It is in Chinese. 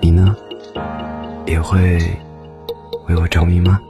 你呢？也会为我着迷吗？